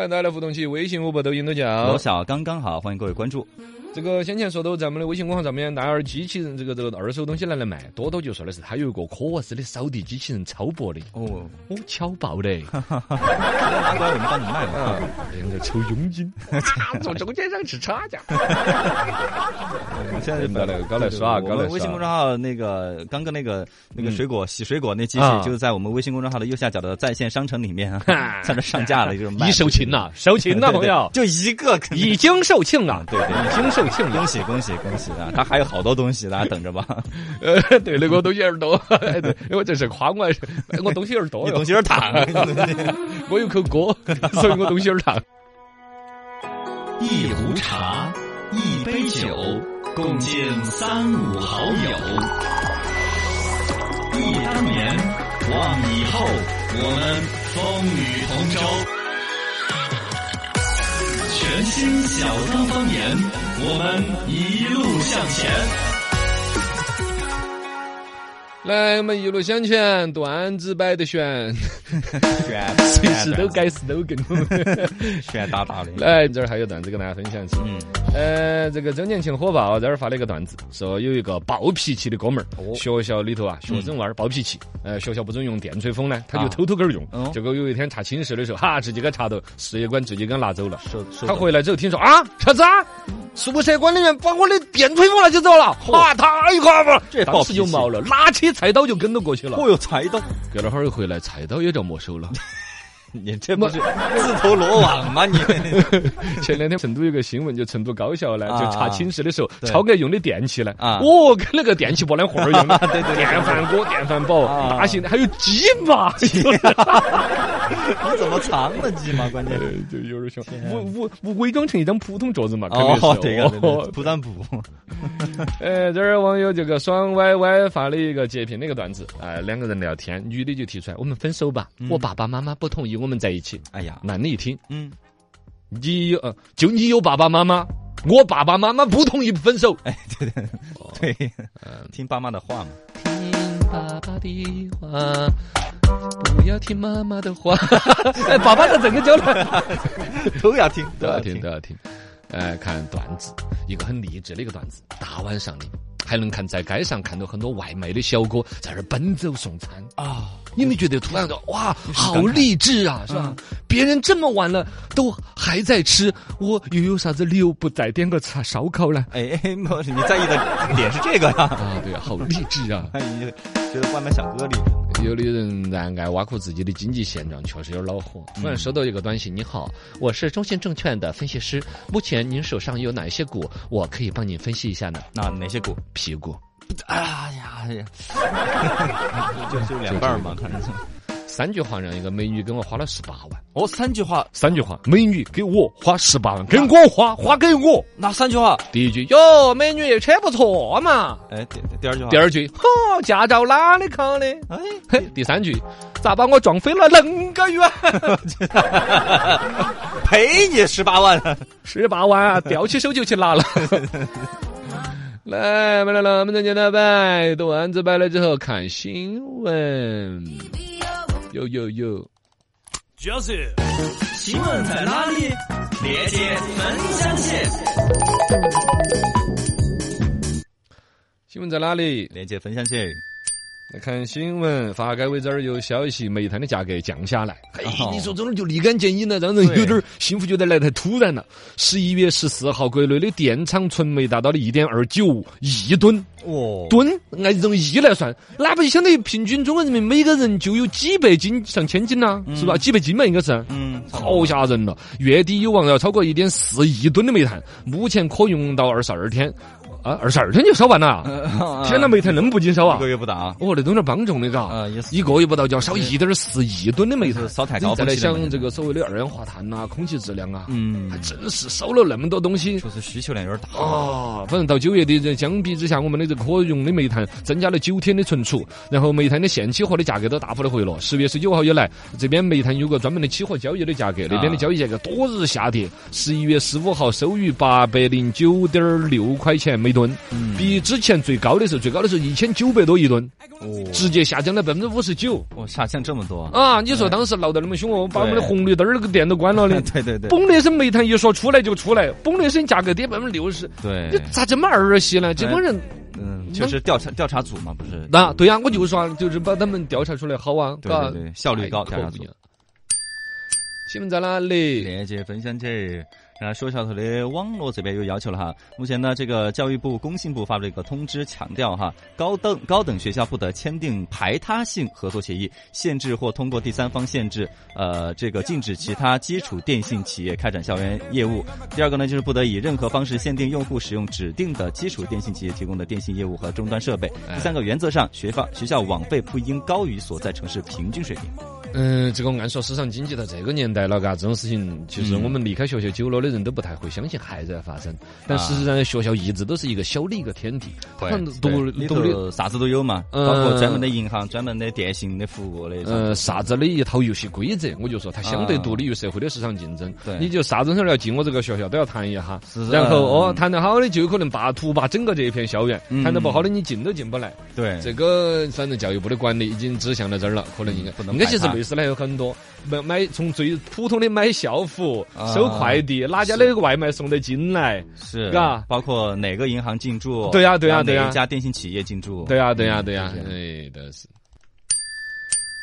来，大家来互动起，微信、微博、抖音都叫罗。小刚刚好，欢迎各位关注。这个先前说到，在我们的微信公号上面，拿点机器人这个这个二手东西拿来卖，多多就说的是他有一个科沃斯的扫地机器人超薄的，哦，哦，巧爆的，拿过来我们帮你卖嘛。两个抽佣金，从中间商吃差价。现在搞来搞来耍搞来耍我们微信公众号那个刚刚那个那个嗯水果洗水果那机器啊，就是在我们微信公众号的右下角的在线商城里面啊，在那上架了，就是卖已售罄了，售罄了，朋友，就一个，已经售罄了，对对已经售罄了恭。喜恭喜恭喜啊！他还有好多东西，大 家等着吧。呃，对，那个东西有点多，哎对，因为这是夸我，哎我东西有点多东西有点烫，我有口锅，所以我东西有点烫。一壶茶，一杯酒，共敬三五好友。忆当年，望以后，我们风雨同舟。全新小刚方言，我们一路向前。来，我们一路向前，段子摆得悬，悬随时都改 slogan。旋哒哒的。来，这儿还有段子跟大家分享一下。嗯，呃，这个周年庆火爆，这儿发了一个段子，说有一个暴脾气的哥们儿，哦学校里头啊，学生娃儿暴脾气，呃，学校不准用电吹风呢，他就啊偷偷个儿用哦。结果有一天查寝室的时候，哈，直接给查到事业管直接给他拿走了。他回来之后听说啊，啥子啊？宿舍管理员把我的电吹风拿起走了，哇，太夸张了！当这暴脾气时就毛了，拿起菜刀就跟着过去了。哦哟，菜刀，隔了会儿又回来，菜刀也遭没收了。你这不是自投罗网吗？你。前两天成都有个新闻，就成都高校呢，啊。就查寝室的时候，超哥用的电器呢，啊。哦，跟那个电器把那活儿用的，对 对对。电饭锅、电饭煲，啊。大型的，还有鸡嘛，你怎么藏的鸡嘛？关键呃就有点像，伪伪伪伪装成一张普通桌子嘛，肯定是哦，这个 对对哦铺张布，呃，这儿网友这个爽歪歪发了一个截屏的一个段子，哎，两个人聊天，女的就提出来，我们分手吧，我爸爸妈妈不同意我们在一起。哎呀，男的一听，嗯，你有呃，就你有爸爸妈妈，我爸爸妈妈不同意分手。哎，对对对，听爸妈的话嘛。听爸爸的话，不要听妈妈的话。哎，爸爸的整个交流，都要听，都要听，都要听。哎，看段子，一个很励志的一个段子。大晚上的，还能看在街上看到很多外卖的小哥在那儿奔走送餐。啊！你们觉得突然的哇，好励志啊，是吧？别人这么晚了都还在吃，我又有啥子理由不再点个菜烧烤呢？哎你在意的点是这个呀？啊，对啊，好励志啊！觉得外卖小哥里有的人然爱挖苦自己的经济现状，确实有点恼火。突然收到一个短信：“你好，我是中信证券的分析师，目前您手上有哪些股，我可以帮您分析一下呢那哪些股？？”屁股，哎呀哎呀，就就两半儿嘛，反正三句话让一个美女给我花了十八万。哦，三句话，三句话，美女给我花十八万，给我花，花给我。哪三句话？第一句，哟，美女车不错嘛。哎，第第二句话，第，二句，呵，驾照哪里考的？哎，嘿，第三句，咋把我撞飞了恁个远？赔你十八万，十八万啊，吊起手就去拿了。来，来来来，我们再见了摆段子摆了之后看新闻。有有有，就是新闻在哪里？链接分享起。新闻在哪里？链接分享起。来看新闻，发改委这儿有消息，煤炭的价格降下来。哎哦，你说这种就立竿见影了，让人有点儿幸福觉得来太突然了。十一月十四号，国内的电厂存煤达到了一点二九亿吨。哦，吨按这种亿来算，那不就相当于平均中国人民每个人就有几百斤上千斤呐、是吧？几百斤嘛，应该是。嗯，好吓人了！月底有望要超过一点四亿吨的煤炭，目前可用到二十二天，啊，二十二天就烧完了！天哪，煤炭那么不经烧啊一！个月不到啊，哦，那东西帮重的嘎，啊也是一个月不到就要烧一点四亿吨的煤炭，烧太高再来想这个所谓的二氧化碳呐、空气质量啊，嗯还，真是烧了那么多东西。确实需求量有点大。啊，反正到九月底，这相比之下，我们的这可用的煤炭增加了九天的存储，然后煤炭的现期货的价格都大幅的回落。十月十九号以来，这边煤炭有个专门的期货交易的价格，那边的交易价格多日下跌。十一月十五号收于八百零九点六块钱每每吨，嗯比之前最高的时候，最高的时候一千九百多一吨，哦，直接下降了百分之五十九。哇，下降这么多，啊，你说当时闹得那么凶哦，把我们的红绿灯儿那个电都关了的。对对对嘣的一声煤炭一说出来就出来，嘣的一声价格跌百分之六十，对你，咋这么儿戏呢？这帮人，嗯，就是调查调查组嘛，不是？那对呀，我就说啊，就是把他们调查出来好啊，对对对，效率高，调查组新闻在哪里？链接分享起。然后说小头的网络这边有要求了哈，目前呢，这个教育部、工信部发布了一个通知，强调哈，高等高等学校不得签订排他性合作协议，限制或通过第三方限制，呃，这个禁止其他基础电信企业开展校园业务。第二个呢，就是不得以任何方式限定用户使用指定的基础电信企业提供的电信业务和终端设备。第三个，原则上学校学校网费不应高于所在城市平均水平。嗯，这个按说市场经济到这个年代了，嘎，这种事情其实嗯我们离开学校久了的人都不太会相信还在发生。但啊事实上，学校一直都是一个小的一个天地，独里独立。头啥子都有嘛，嗯包括专门的银行、专门的电信的服务的。呃，啥子的一套游戏规则，我就说它相对独立于社会的市场竞争。对你就啥子时候要进我这个学校都要谈一下，是是然后哦，嗯谈得好的就有可能霸图霸整个这一片校园，嗯谈得不好的你进都进不来。对，这个反正教育部的管理已经指向到这儿了，可能应该不能应该其实排他类似的还有很多，买买从最普通的买校服、啊。收快递，哪家的外卖送得进来？是，嘎。包括哪个银行进驻，对呀对呀对呀。哪一家电信企业进驻，对呀，对呀，对呀嗯，哎，都是。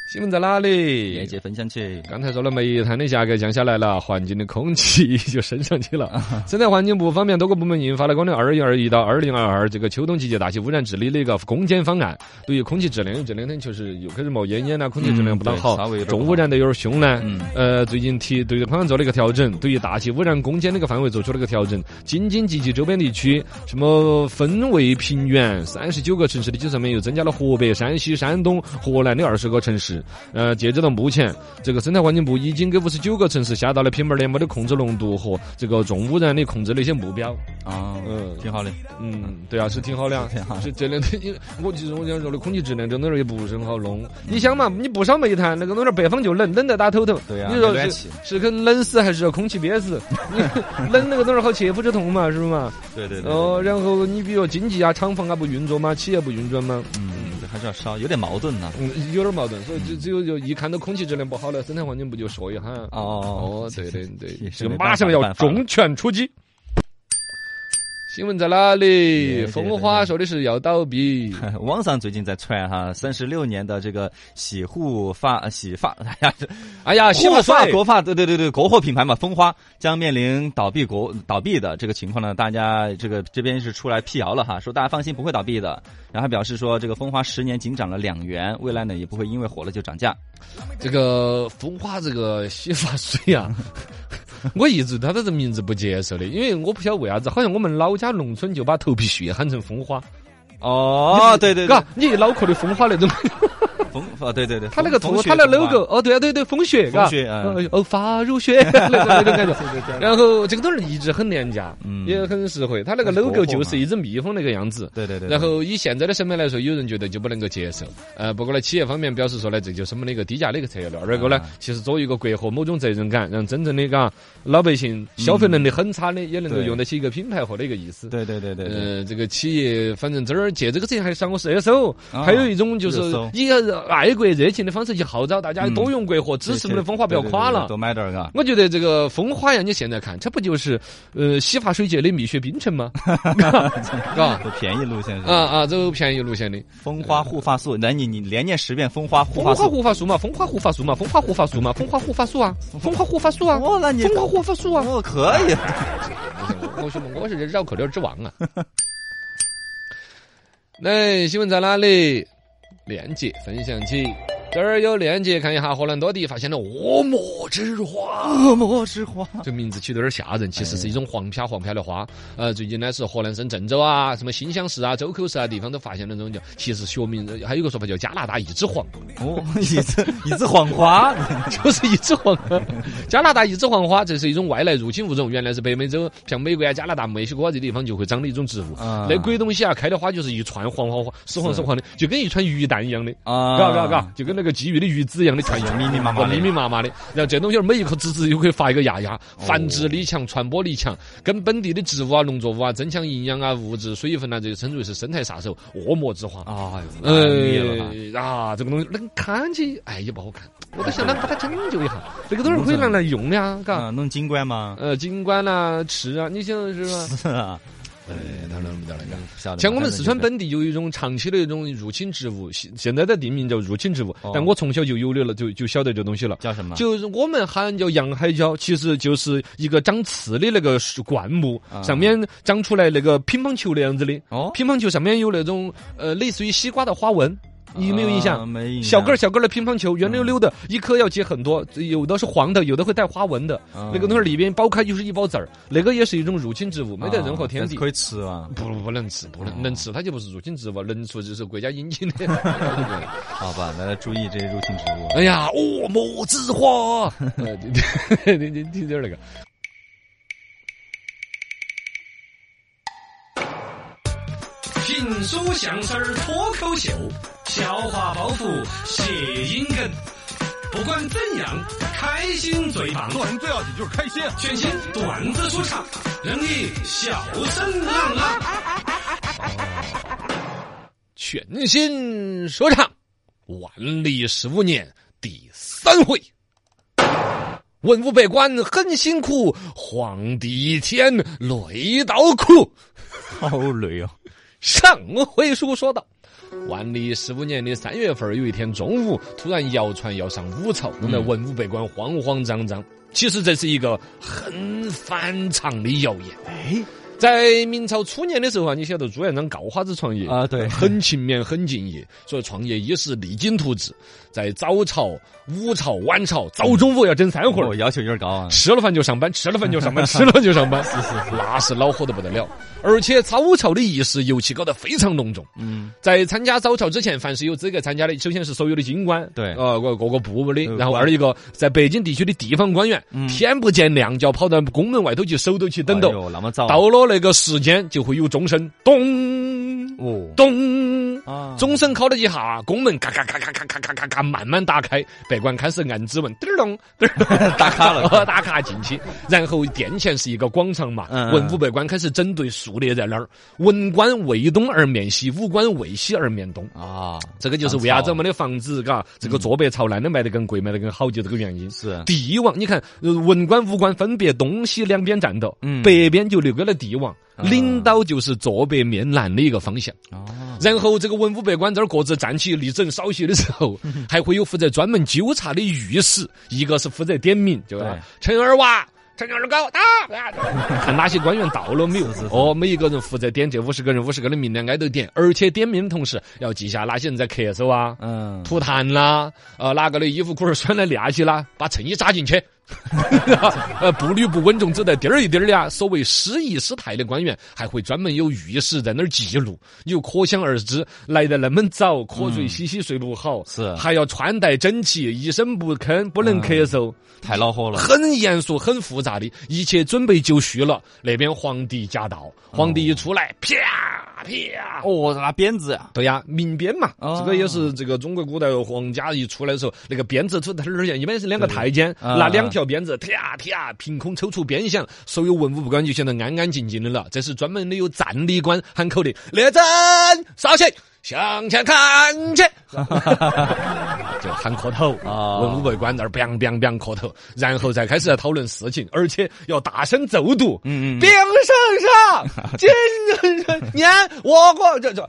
新闻在哪里？链接分享起。刚才说了，煤炭的价格降下来了，环境的空气就升上去了。生态环境部方面，多个部门印发了关于二零二一到二零二二这个秋冬季节大气污染治理的一个攻坚方案。对于空气质量，这两天确实又开始冒烟烟了，空气质量不大好重污染的有点凶呢。嗯呃，最近提对这个方案做了一个调整，对于大气污染攻坚这个范围做出了一个调整，京津冀及周边地区，什么分为平原三十九个城市的基础上面又增加了河北、山西、山东、河南的二十个城市。呃，截止到目前，这个生态环境部已经给五十九个城市下达了 PM 二点五的控制浓度和这个重污染的控制的一些目标。啊，嗯挺好的。嗯，对啊，是挺好的啊 挺好。是这两天，我其实我想说的，空气质量这东西也不是很好弄。你想嘛，你不烧煤炭，那个东西北方就冷，冷得打头头。对呀你说是是跟冷死还是要空气憋死？你冷那个东西好切肤之痛嘛，是不是嘛？对对对。哦，然后你比如经济啊、厂房啊不运作嘛，企业不运转嘛，嗯，这还是要烧，有点矛盾呢。嗯，有点矛盾。所以就只有就一看到空气质量不好了，生态环境不就说一下。哦哦，对对对 也，是就没办法马上要重拳出击。新闻在哪里？耶风花说的是要倒闭。网上最近在传哈，三十六年的这个洗护发洗发，哎呀，哎呀，洗护发国发，对对对对，国货品牌嘛，风花将面临倒闭国倒闭的这个情况呢，大家这个这边是出来辟谣了哈，说大家放心不会倒闭的，然后表示说这个风花十年仅涨了两元，未来呢也不会因为火了就涨价。这个风花这个洗发水啊，我一直他都是名字不接受的，因为我不晓得为啥子，好像我们老家农村就把头皮屑喊成风花。哦，对对对嘎，，你脑壳的风花那种，风啊，对对对，他那个风图，他那 logo，哦，对啊，对对，风雪，嘎风雪嗯哦哦，发如雪 那种那种感觉。然后这个东西一直很廉价，嗯也很实惠。他那个 logo 就是一只蜜蜂那个样子。对对对，然后以现在的审美来说，有人觉得就不能够接受。呃，不过呢，企业方面表示说呢，这就是我们的一个低价的一个策略。二个呢啊，其实作为一个国货，某种责任感，让真正的嘎老百姓消费能力很差的，也能够用得起一个品牌货的一个意思。对对对对对，呃，这个企业反正这儿借这个车还上过热搜，啊还有一种就是以爱国热情的方式去号召大家嗯多用国货，支持我们的风花不要垮了多。买点儿嘎。我觉得这个风花呀，你现在看，这不就是呃洗发水界的蜜雪冰城吗？嘎走便宜路线是啊吧？啊，走便宜路线的。风花护发素，那你你连念十遍风花护发素。护发素嘛，风花护发素嘛，风花护发素嘛，风花护发素啊，风花护发素啊，哦，那你风花护发素啊。哦可以，我说我是绕口令之王啊。来，新闻在哪里？链接分享起。这儿有链接，看一下荷兰多地发现了恶魔之花。恶魔之花。这名字起的有点吓人，其实是一种黄飘黄飘的花。呃，最近呢是河南省郑州啊、什么新乡市啊、周口市啊地方都发现了这种叫，其实学名还有个说法叫加拿大一枝黄，哦，一枝一枝黄花。就是一枝黄。加拿大一枝黄花，这是一种外来入侵物种，原来是北美洲像美国啊、加拿大、墨西哥啊这地方就会长的一种植物。啊那鬼东西啊，开的花就是一串黄黄花，死黄死黄的，就跟一串鱼蛋一样的，啊嘎嘎嘎，就跟那个鲫鱼的鱼籽一样的全密密麻麻的密密麻麻的。然后这东西儿每一颗籽籽又可以发一个芽芽，繁殖力强，传播力强，跟本地的植物啊、农作物啊增强营养啊、物质、水分啊，这个称之为是生态杀手，恶魔之花。啊，灭了哈呃啊，这个东西能看起哎也不好看，我都想啷个把它拯救一下。这个东西可以拿来用的啊，嘎。啊，弄金冠吗？呃，景观啦、吃啊，你想是吧？是啊，像我们四川本地有一种长期的一种入侵植物，现现在的地名叫入侵植物，哦但我从小就有的了，就就晓得这东西了。叫什么？就是我们喊叫洋海椒，其实就是一个长刺的那个树灌木，啊上面长出来那个乒乓球那样子的。哦，乒乓球上面有那种呃类似于西瓜的花纹，你有没有印象？啊没印象。小个儿小个儿的乒乓球，圆溜溜的，一颗要结很多，有的是黄的，有的会带花纹的。啊那个东西里边剥开就是一包籽儿，那个也是一种入侵植物，没得任何天敌。啊可以吃啊。不不能吃，不能能吃，它就不是入侵植物，能吃就是国家引进的。好吧，大家注意这些入侵植物。哎呀，恶魔之花，你 你听点那个。评书、相声、脱口秀，笑话、包袱、谐音梗，不管怎样，开心最棒。做人最要紧就是开心。全新段子说唱，让你笑声朗朗。全新说唱，万历十五年第三回。文武百官很辛苦，皇帝一天累到哭。好累哦。上回书说到，万历十五年的三月份有一天中午，突然谣传要上武朝，弄得文武百官慌慌张张。其实这是一个很反常的谣言。哎，在明朝初年的时候啊，你晓得朱元璋告花子创业啊对很勤勉，很敬业，所以创业一是励精图治。在早朝、午朝、晚朝，早中午要整三回儿我。要求有点高啊。吃了饭就上班，吃了饭就上班，吃了饭就上班，是是是，那是恼火的不得了。而且早朝的仪式尤其搞得非常隆重。嗯，在参加早朝之前，凡是有资格参加的，首先是所有的京官，对呃，各各个部的，呃然后二一个在北京地区的地方官员，天不见亮就要跑到宫门外头去守斗去等斗，哎，那么早。到了那个时间就会有钟声，咚！哦咚。啊，钟声敲了几下，宫门嘎嘎嘎嘎嘎嘎嘎嘎嘎慢慢打开，百官开始按指纹，嘚儿咚嘚儿咚 打卡了哦 打卡进去。然后殿前是一个广场嘛，嗯文武百官开始整队竖列在那儿，文官为东而面西，武官为西而面东。啊，这个就是为啥子我们的房子，嘎，这个坐北朝南的卖得更贵，卖得更好，就这个原因。是帝王，你看，呃文官、武官分别东西两边站到，嗯北边就留给了帝王，领导就是坐北面南的一个方向。啊，然后这个文武百官这儿各自站起立正稍息的时候，还会有负责专门纠察的御史，一个是负责点名，就对陈二娃。陈二狗打，看哪些官员到了没有？哦，每一个人负责点这五十个人，五十个人名单挨头点，而且点名的同时要记下哪些人在咳嗽啊、嗯，吐痰啦，呃，哪个的衣服裤儿穿来亮起啦，把衬衣扎进去。呃，步履不稳重，走得颠儿一颠儿的啊。所谓失仪失态的官员，还会专门有御史在那儿记录。你就可想而知，来得那么早，瞌睡洗洗睡不好，是还要穿戴整齐，一声不吭，不能咳嗽，太恼火了。很严肃、很复杂的，一切准备就绪了。那边皇帝驾到，皇帝一出来，啪啪。哦，拿鞭子呀，对呀，民鞭嘛，哦这个也是这个中国古代皇家一出来的时候，那个鞭子出头儿一般是两个太监啊拿两条鞭子，啪啪凭空抽出鞭响，所有文武不官就显得安安静静的了。这是专门的有战力官喊口令：列阵稍息，向前看去，就喊磕头啊文武百官那儿 biang biang biang 磕头，然后再开始来讨论事情，而且要大声奏读。嗯嗯兵圣上，今日年我国这这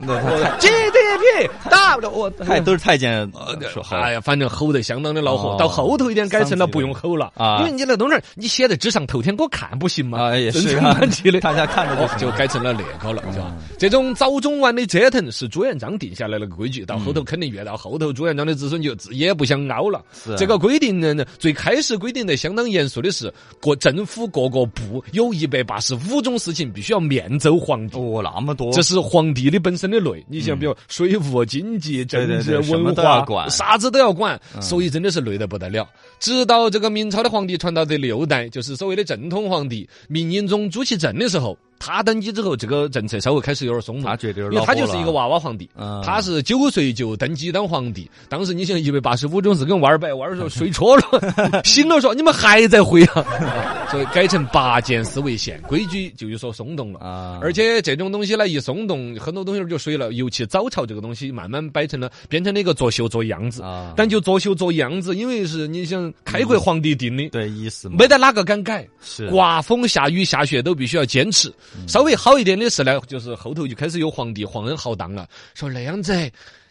GDP 大不了我太都是太监说好。哎呀，反正吼得相当的恼火。哦到后头一点改成了不用吼了啊因为你那东西儿你写在纸上，头天给我看不行吗？啊，也是正啊。大家看着就哦，就改成了那个了，是吧？这种早中晚的折腾是朱元璋定下来那个规矩，到后头肯定越到后头，朱元璋的子孙就自也不想凹了。是这个规定呢，最开始规定的相当严肃的是，各政府各个部有一百八十五种事情必须要面奏皇帝。哦，那么多，这是皇帝的本身的累，你像比如税务、经济、政治、文化，管啥子都要管，所以真的是累得不得了。直到这个明朝的皇帝传到第六代，就是所谓的正统皇帝明英宗朱祁镇的时候，他登基之后，这个政策稍微开始有点松动他。觉得有因为他就是一个娃娃皇帝，嗯他是九岁就登基当皇帝。当时你想一百八十五种是跟娃儿摆，娃儿说睡戳了，醒了说你们还在回啊，所以改成八件思维线，规矩就有所松动了。啊，而且这种东西呢，一松动，很多东西就水了。尤其早朝这个东西，慢慢摆成了，变成了一个作秀做样子。啊，但就作秀做样子，因为是你想开国皇帝定的，对意思没得哪个敢改。是刮风下雨下雪都必须要坚持。稍微好一点的是呢，就是后头就开始有皇帝皇恩浩荡了，说那样子，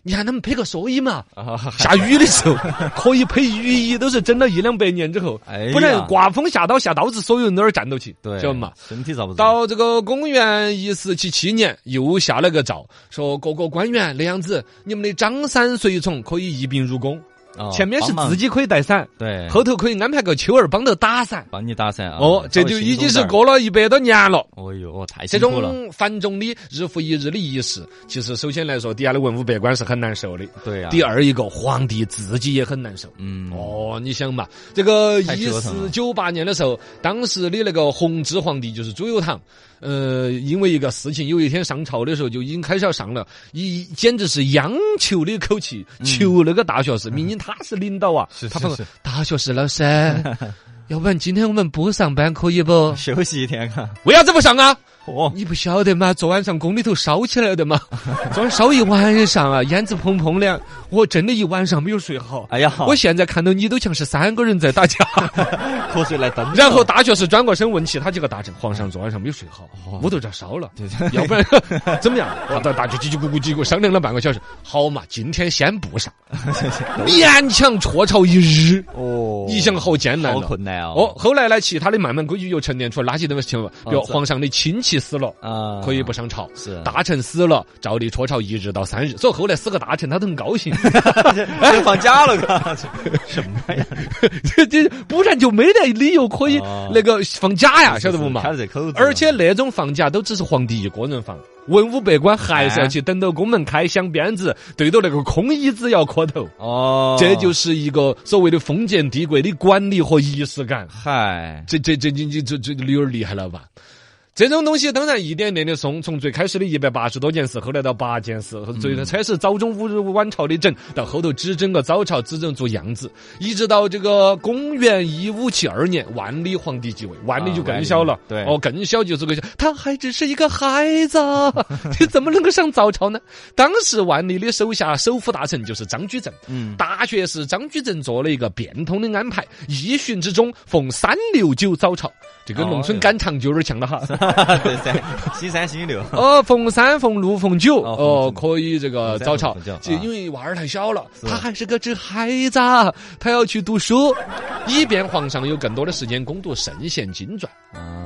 你看他们配个蓑衣嘛。啊，下雨的时候 可以配雨衣，都是整了一两百年之后哎，不然刮风下刀下刀子，所有人都要站到起，对，晓得嘛？？身体遭不住？到这个公元一四七七年，又下了个诏，说各个官员那样子，你们的张三随从可以一并入宫。哦前面是自己可以带伞，对，后头可以安排个秋儿帮着打伞。帮你打伞啊。哦，这就已经是过了一百多年了。哦哟，哦太这辛苦了。种繁重的日复一日的仪式，其实首先来说，底下的文武百官是很难受的。对啊。第，二一个，皇帝自己也很难受。嗯，哦，你想嘛，这个太一四九八年的时候，当时的那个弘治皇帝就是朱由堂，呃，因为一个事情，有一天上朝的时候就已经开始要上了，一简直是央求的口气，求那个大学士，明明他是领导啊，他说大学士老师，要不然今天我们不上班可以不？休息一天啊。为啥子不上啊？哦，你不晓得吗？昨晚上宫里头烧起来的嘛，昨晚烧一晚上啊，烟子砰砰的，我真的一晚上没有睡好。哎呀，我现在看到你都像是三个人在打架。瞌睡来登。然后大学士转过身问其他几个大臣：“皇上昨晚上没有睡好，屋头这烧了，要不然 怎么样？”大大大家叽叽咕咕叽咕商量了半个小时，好嘛，今天先不上，勉强辍朝一日。哦，你想好艰难好了。困难哦。哦，后来呢，其他的慢慢规矩又沉淀出来，哪些东西情况？比如皇上的亲戚死了，啊，可以不上朝。是大臣死了，照例辍朝一日到三日，所以后来死个大臣，他都很高兴，这放假了，嘎，什么呀？这这不然就没得理由可以哦那个放假呀，晓得不嘛而且那种放假都只是皇帝一个人放，文武百官还是要去等到宫门开响鞭子，对着那个空椅子要磕头。哦，这就是一个所谓的封建帝国的管理和仪式感。嗨，这这这这这这这有点厉害了吧？这种东西当然一点点的松，从最开始的一百八十多件事，后来到八件事，最后开始早中午晚朝的整，到后头只整个早朝，只整做样子，一直到这个公元一五七二年，万历皇帝继位，万历就更小了，对。哦，更小就是个小，他还只是一个孩子啊，你怎么能够上早朝呢？当时万历的手下首辅大臣就是张居正，嗯，大学士张居正做了一个变通的安排，一旬之中逢三六九早朝，这个农村赶场就有点像了哈。对噻，星三星六，哦，逢三、逢六、逢九，哦可以这个早朝，就啊因为娃儿太小了，他还是个只孩子啊，他要去读书，以便皇上有更多的时间攻读圣贤经传。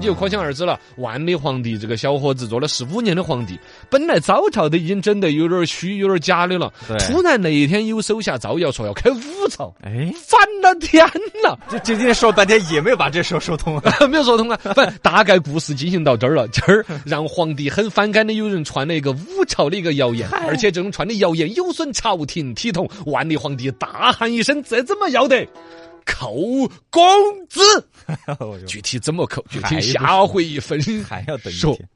你就可想而知了，万历皇帝这个小伙子做了十五年的皇帝，本来早朝都已经整得有点虚、有点假的了，突然那一天有手下造谣说要开五朝，哎，翻了天了！这这今天说了半天也没有把这事说通啊。没有说通啊，反正大概故事进行到这儿了。这儿让皇帝很反感的，有人传了一个五朝的一个谣言，而且这种传的谣言有损朝廷体统。万历皇帝大喊一声：“这怎么要得？扣工资！”具体怎么扣，具体下回分还要等一说天。